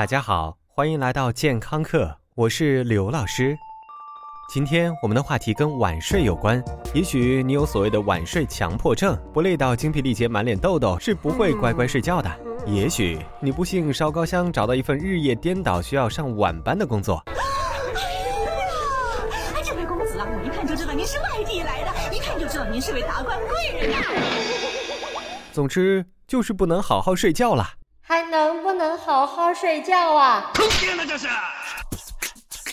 大家好，欢迎来到健康课，我是刘老师。今天我们的话题跟晚睡有关。也许你有所谓的晚睡强迫症，不累到精疲力竭、满脸痘痘，是不会乖乖睡觉的。也许你不幸烧高香，找到一份日夜颠倒、需要上晚班的工作。哎，这位公子啊，我一看就知道您是外地来的，一看就知道您是位达官贵人呀。总之就是不能好好睡觉了。还能不能好好睡觉啊？坑爹了这是！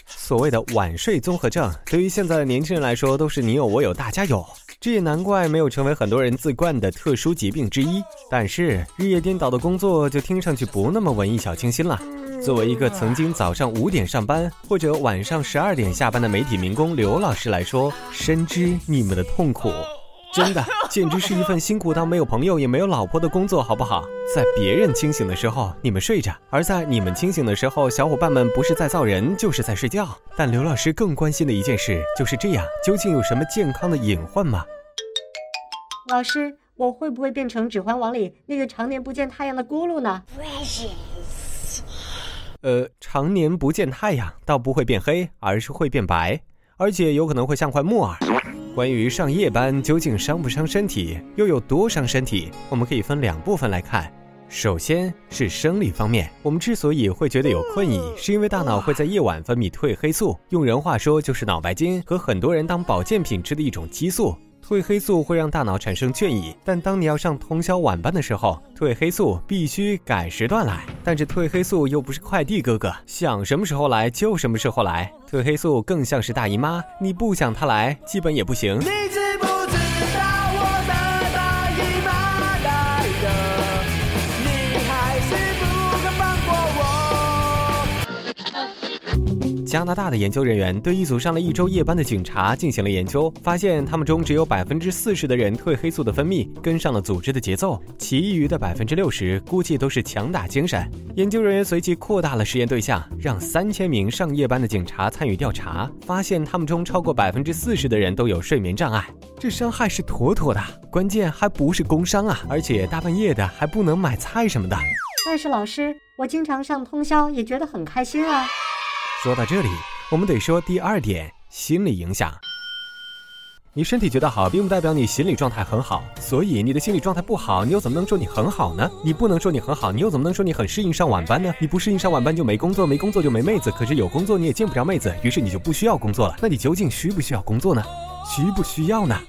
所谓的晚睡综合症，对于现在的年轻人来说，都是你有我有大家有。这也难怪没有成为很多人自冠的特殊疾病之一。但是日夜颠倒的工作就听上去不那么文艺小清新了。作为一个曾经早上五点上班或者晚上十二点下班的媒体民工刘老师来说，深知你们的痛苦。真的，简直是一份辛苦到没有朋友也没有老婆的工作，好不好？在别人清醒的时候，你们睡着；而在你们清醒的时候，小伙伴们不是在造人，就是在睡觉。但刘老师更关心的一件事就是这样，究竟有什么健康的隐患吗？老师，我会不会变成《指环王》里那个常年不见太阳的咕噜呢？呃，常年不见太阳，倒不会变黑，而是会变白，而且有可能会像块木耳。关于上夜班究竟伤不伤身体，又有多伤身体？我们可以分两部分来看。首先是生理方面，我们之所以会觉得有困意，是因为大脑会在夜晚分泌褪黑素，用人话说就是脑白金，和很多人当保健品吃的一种激素。褪黑素会让大脑产生倦意，但当你要上通宵晚班的时候，褪黑素必须改时段来。但是褪黑素又不是快递哥哥，想什么时候来就什么时候来。褪黑素更像是大姨妈，你不想它来，基本也不行。加拿大的研究人员对一组上了一周夜班的警察进行了研究，发现他们中只有百分之四十的人褪黑素的分泌跟上了组织的节奏，其余的百分之六十估计都是强打精神。研究人员随即扩大了实验对象，让三千名上夜班的警察参与调查，发现他们中超过百分之四十的人都有睡眠障碍，这伤害是妥妥的。关键还不是工伤啊，而且大半夜的还不能买菜什么的。但是老师，我经常上通宵，也觉得很开心啊。说到这里，我们得说第二点，心理影响。你身体觉得好，并不代表你心理状态很好。所以你的心理状态不好，你又怎么能说你很好呢？你不能说你很好，你又怎么能说你很适应上晚班呢？你不适应上晚班就没工作，没工作就没妹子。可是有工作你也见不着妹子，于是你就不需要工作了。那你究竟需不需要工作呢？需不需要呢？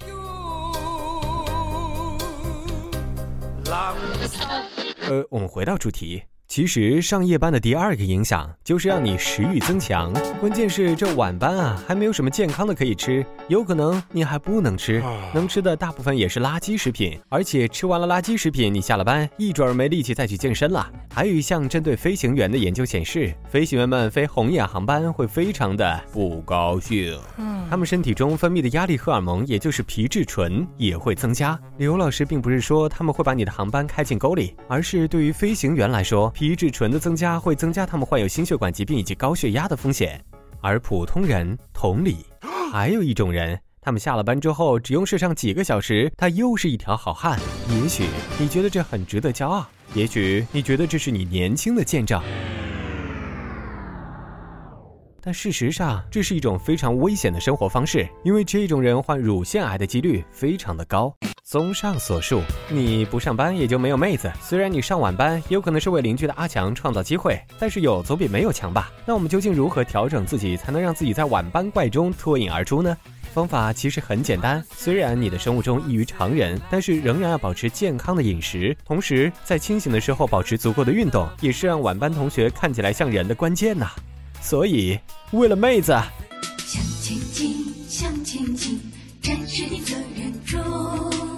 呃，我们回到主题。其实上夜班的第二个影响就是让你食欲增强，关键是这晚班啊还没有什么健康的可以吃，有可能你还不能吃，能吃的大部分也是垃圾食品，而且吃完了垃圾食品，你下了班一准儿没力气再去健身了。还有一项针对飞行员的研究显示，飞行员们飞红眼航班会非常的不高兴，他们身体中分泌的压力荷尔蒙，也就是皮质醇也会增加。刘老师并不是说他们会把你的航班开进沟里，而是对于飞行员来说。皮质醇的增加会增加他们患有心血管疾病以及高血压的风险，而普通人同理，还有一种人，他们下了班之后只用睡上几个小时，他又是一条好汉。也许你觉得这很值得骄傲，也许你觉得这是你年轻的见证，但事实上这是一种非常危险的生活方式，因为这种人患乳腺癌的几率非常的高。综上所述，你不上班也就没有妹子。虽然你上晚班，有可能是为邻居的阿强创造机会，但是有总比没有强吧？那我们究竟如何调整自己，才能让自己在晚班怪中脱颖而出呢？方法其实很简单，虽然你的生物钟异于常人，但是仍然要保持健康的饮食，同时在清醒的时候保持足够的运动，也是让晚班同学看起来像人的关键呐。所以，为了妹子，向前进，向前进，战士的责任重。